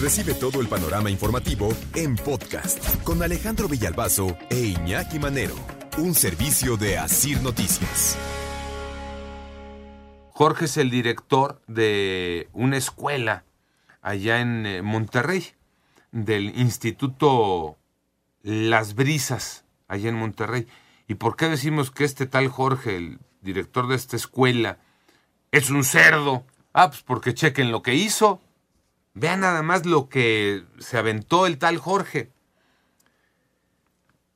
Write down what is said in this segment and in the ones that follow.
Recibe todo el panorama informativo en podcast con Alejandro Villalbazo e Iñaki Manero, un servicio de Asir Noticias. Jorge es el director de una escuela allá en eh, Monterrey, del Instituto Las Brisas, allá en Monterrey. ¿Y por qué decimos que este tal Jorge, el director de esta escuela, es un cerdo? Ah, pues porque chequen lo que hizo. Vean nada más lo que se aventó el tal Jorge.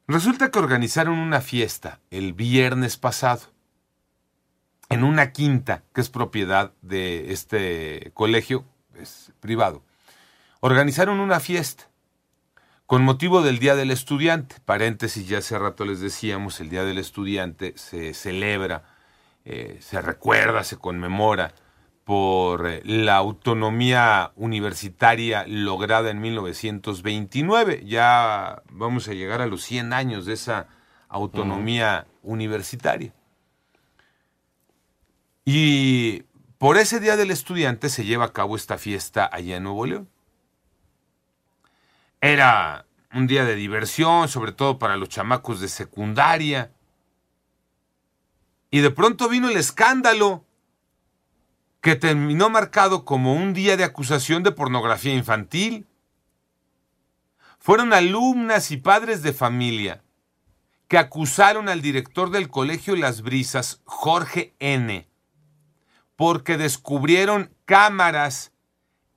Resulta que organizaron una fiesta el viernes pasado en una quinta que es propiedad de este colegio, es privado. Organizaron una fiesta con motivo del Día del Estudiante. Paréntesis, ya hace rato les decíamos, el Día del Estudiante se celebra, eh, se recuerda, se conmemora por eh, la autonomía universitaria lograda en 1929. Ya vamos a llegar a los 100 años de esa autonomía universitaria. Y por ese Día del Estudiante se lleva a cabo esta fiesta allá en Nuevo León. Era un día de diversión, sobre todo para los chamacos de secundaria. Y de pronto vino el escándalo que terminó marcado como un día de acusación de pornografía infantil. Fueron alumnas y padres de familia que acusaron al director del colegio Las Brisas, Jorge N., porque descubrieron cámaras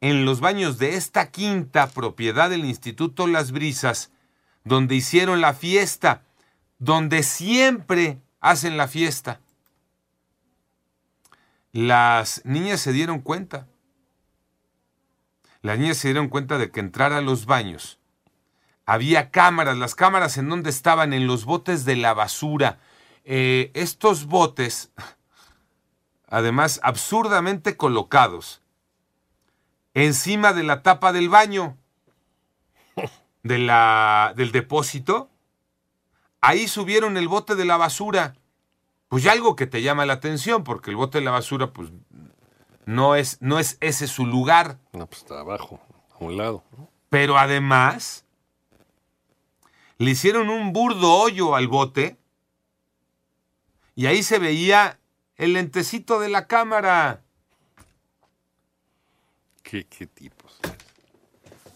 en los baños de esta quinta propiedad del Instituto Las Brisas, donde hicieron la fiesta, donde siempre hacen la fiesta. Las niñas se dieron cuenta. Las niñas se dieron cuenta de que entrar a los baños había cámaras, las cámaras en donde estaban en los botes de la basura. Eh, estos botes además absurdamente colocados, encima de la tapa del baño, de la, del depósito, ahí subieron el bote de la basura. Pues ya algo que te llama la atención, porque el bote de la basura, pues no es, no es ese su lugar. No, pues está abajo, a un lado. Pero además, le hicieron un burdo hoyo al bote y ahí se veía el lentecito de la cámara. ¿Qué, qué tipos?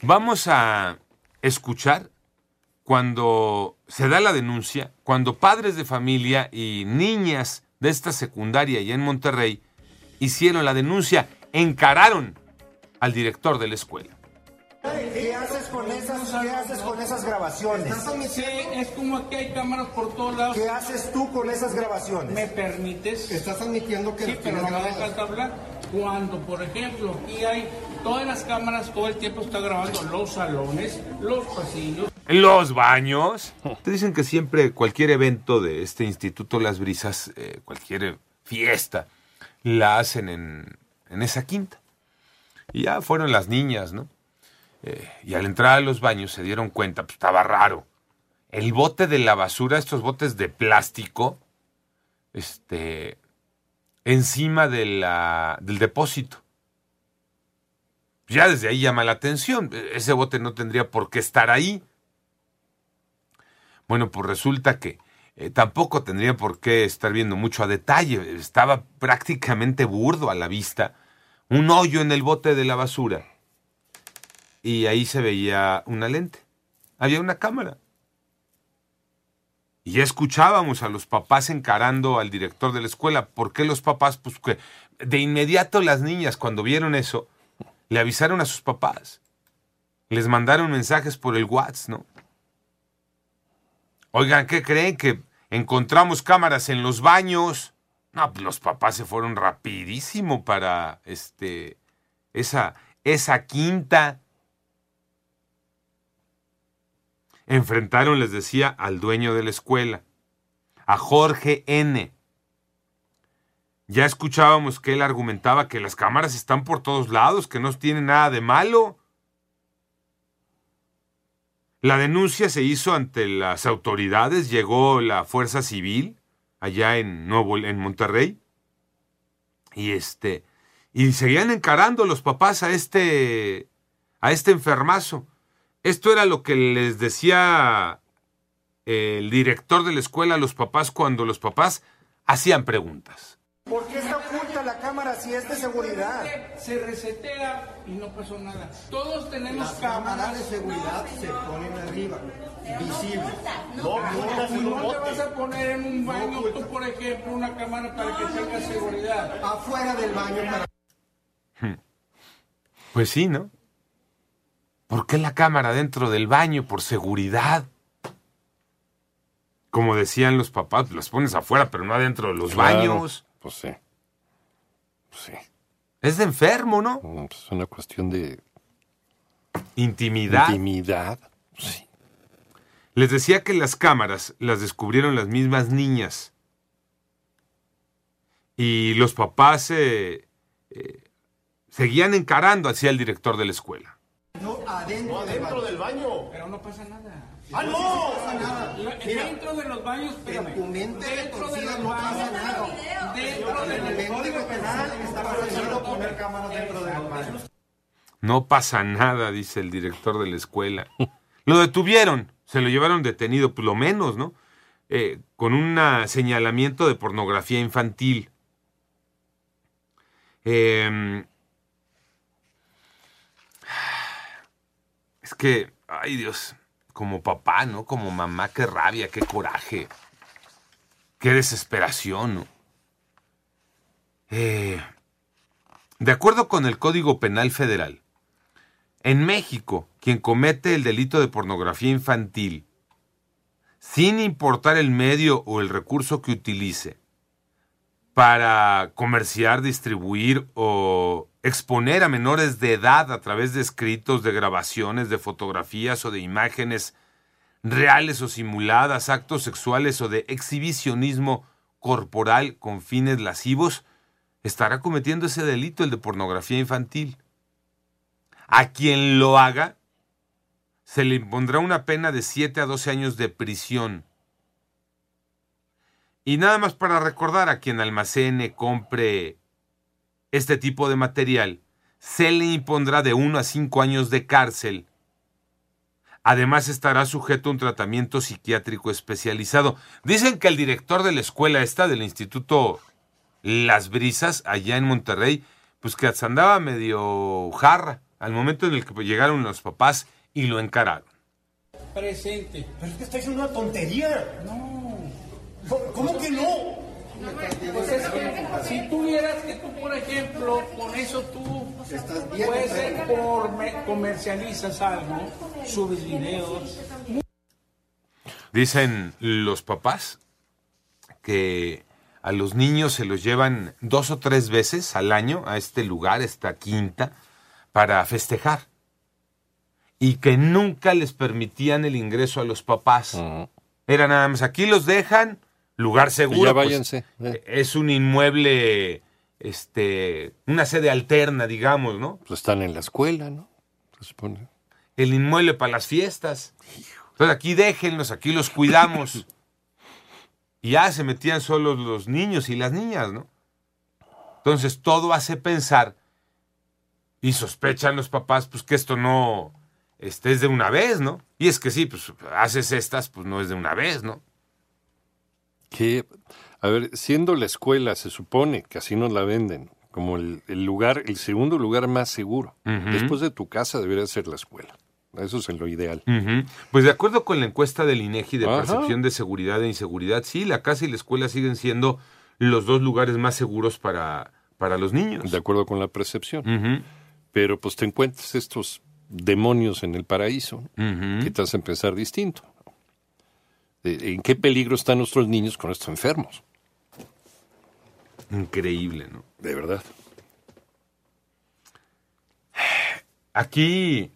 Vamos a escuchar cuando se da la denuncia, cuando padres de familia y niñas de esta secundaria y en Monterrey hicieron la denuncia, encararon al director de la escuela. ¿Qué haces con esas, qué haces con esas grabaciones? Sí, es como aquí hay cámaras por todos lados. ¿Qué haces tú con esas grabaciones? ¿Me permites? Estás admitiendo que Sí, pero no me dejas hablar. Cuando, por ejemplo, aquí hay todas las cámaras, todo el tiempo está grabando los salones, los pasillos. Los baños. Te dicen que siempre cualquier evento de este Instituto Las Brisas, eh, cualquier fiesta, la hacen en, en esa quinta. Y ya fueron las niñas, ¿no? Eh, y al entrar a los baños se dieron cuenta, pues estaba raro. El bote de la basura, estos botes de plástico, este, encima del depósito. Ya desde ahí llama la atención. E- Ese bote no tendría por qué estar ahí. Bueno, pues resulta que eh, tampoco tendría por qué estar viendo mucho a detalle. Estaba prácticamente burdo a la vista. Un hoyo en el bote de la basura. Y ahí se veía una lente. Había una cámara. Y ya escuchábamos a los papás encarando al director de la escuela. ¿Por qué los papás? Pues que de inmediato las niñas, cuando vieron eso, le avisaron a sus papás. Les mandaron mensajes por el WhatsApp, ¿no? Oigan, ¿qué creen? Que encontramos cámaras en los baños. No, pues los papás se fueron rapidísimo para este esa esa quinta. Enfrentaron, les decía, al dueño de la escuela, a Jorge N. Ya escuchábamos que él argumentaba que las cámaras están por todos lados, que no tienen nada de malo. La denuncia se hizo ante las autoridades, llegó la Fuerza Civil allá en Nuevo en Monterrey y este y seguían encarando los papás a este a este enfermazo. Esto era lo que les decía el director de la escuela a los papás cuando los papás hacían preguntas. ¿Por qué está oculta la cámara si es de seguridad? Se resetea y no pasó nada. Todos tenemos Las cámaras cámaras. de seguridad se ponen arriba, visibles. No, no te vas a poner en un baño tú, por ejemplo, una cámara para que tenga seguridad. Afuera del baño para Pues sí, ¿no? ¿Por qué la cámara dentro del baño? Por seguridad. Como decían los papás, las pones afuera, pero no adentro de los Claro, baños. Pues sí. Pues sí. Es de enfermo, ¿no? Mm, pues Es una cuestión de Intimidad. intimidad. Sí. Les decía que las cámaras las descubrieron las mismas niñas. Y los papás eh, eh, seguían encarando hacia el director de la escuela. No adentro, del baño. Pero no pasa nada. ¡Ah, no! No pasa nada. La- Mira, dentro de los baños, espérame. en tu mente dentro de los no pasa nada. dentro En del el código penal Penal está prohibido poner cámaras dentro de los baños. No pasa nada, dice el director de la escuela. Lo detuvieron, se lo llevaron detenido, por lo menos, ¿no? Eh, con un señalamiento de pornografía infantil. Eh, es que, ay Dios, como papá, ¿no? Como mamá, qué rabia, qué coraje, qué desesperación. Eh, de acuerdo con el Código Penal Federal, en México, quien comete el delito de pornografía infantil, sin importar el medio o el recurso que utilice, para comerciar, distribuir o exponer a menores de edad a través de escritos, de grabaciones, de fotografías o de imágenes reales o simuladas, actos sexuales o de exhibicionismo corporal con fines lascivos, estará cometiendo ese delito, el de pornografía infantil. A quien lo haga, se le impondrá una pena de 7 a 12 años de prisión. Y nada más para recordar a quien almacene, compre este tipo de material, se le impondrá de 1 a 5 años de cárcel. Además estará sujeto a un tratamiento psiquiátrico especializado. Dicen que el director de la escuela esta, del Instituto Las Brisas, allá en Monterrey, pues que andaba medio jarra al momento en el que llegaron los papás y lo encararon. presente. Pero es que está diciendo una tontería. No. ¿Cómo que no? Pues es que si tú vieras que tú, por ejemplo, con eso tú Estás bien puedes ser enfermo. por me- comercializas algo, subes videos. Dicen los papás que a los niños se los llevan dos o tres veces al año a este lugar, esta quinta, para festejar. Y que nunca les permitían el ingreso a los papás. Ujú. Era nada más, aquí los dejan, lugar seguro. ya pues, váyanse. Eh. es un inmueble, este, una sede alterna, digamos, ¿no? Pues están en la escuela, ¿no? Se supone. el inmueble para las fiestas. Entonces aquí déjenlos, aquí los cuidamos. y ya se metían solos los niños y las niñas, ¿no? Entonces todo hace pensar y sospechan los papás, pues que esto no este, es de una vez, ¿no? Y es que sí, pues haces estas, pues no es de una vez, ¿no? Que, a ver, siendo la escuela, se supone que así nos la venden, como el, el lugar, el segundo lugar más seguro. Después de tu casa debería ser la escuela. Eso es lo ideal. Pues de acuerdo con la encuesta del INEGI de Ajá. percepción de seguridad e inseguridad, sí, la casa y la escuela siguen siendo los dos lugares más seguros para, para los niños. De acuerdo con la percepción. Pero pues te encuentras estos demonios en el paraíso que te hacen pensar distinto. ¿En qué peligro están nuestros niños con estos enfermos? Increíble, ¿no? De verdad. Aquí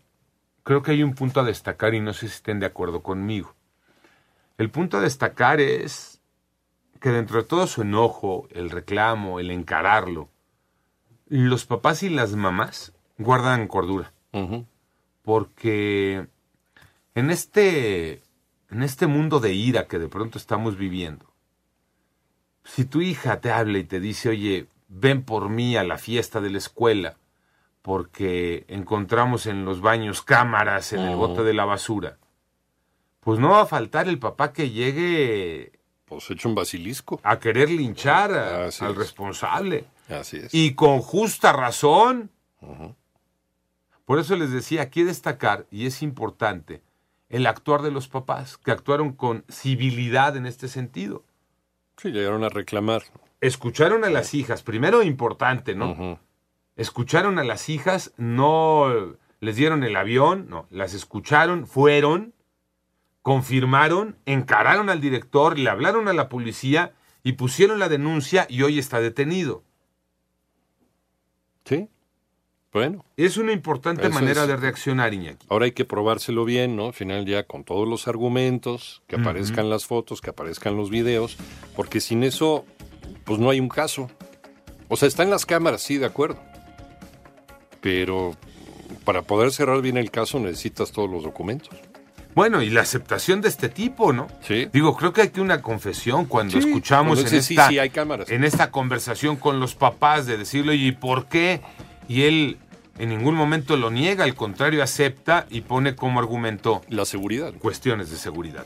creo que hay un punto a destacar y no sé si estén de acuerdo conmigo. El punto a destacar es que dentro de todo su enojo, el reclamo, el encararlo, los papás y las mamás guardan cordura. Porque en este en este mundo de ira que de pronto estamos viviendo, si tu hija te habla y te dice, oye, ven por mí a la fiesta de la escuela, porque encontramos en los baños cámaras en el bote de la basura, pues no va a faltar el papá que llegue Pues hecho un basilisco. a querer linchar a- al es. responsable. Así es. Y con justa razón. Por eso les decía, aquí destacar, y es importante, el actuar de los papás, que actuaron con civilidad en este sentido. Sí, llegaron a reclamar. Escucharon a las hijas, primero importante, ¿no? Escucharon a las hijas, no les dieron el avión, no, las escucharon, fueron, confirmaron, encararon al director, le hablaron a la policía y pusieron la denuncia y hoy está detenido. Sí. Bueno, Es una importante manera es. de reaccionar, Iñaki. ahora hay que probárselo bien, ¿no? Al final ya con todos los argumentos, que aparezcan las fotos, que aparezcan los videos, porque sin eso, pues no hay un caso. O sea, están las cámaras, sí, de acuerdo. Pero para poder cerrar bien el caso necesitas todos los documentos. Bueno, y la aceptación de este tipo, ¿no? Sí. Digo, creo que hay que una confesión cuando Sí, escuchamos cuando en sí, esta, sí, hay cámaras. en esta conversación con los papás de decirle, oye, ¿y por qué? Y él en ningún momento lo niega, al contrario, acepta y pone como argumento La seguridad. cuestiones de seguridad.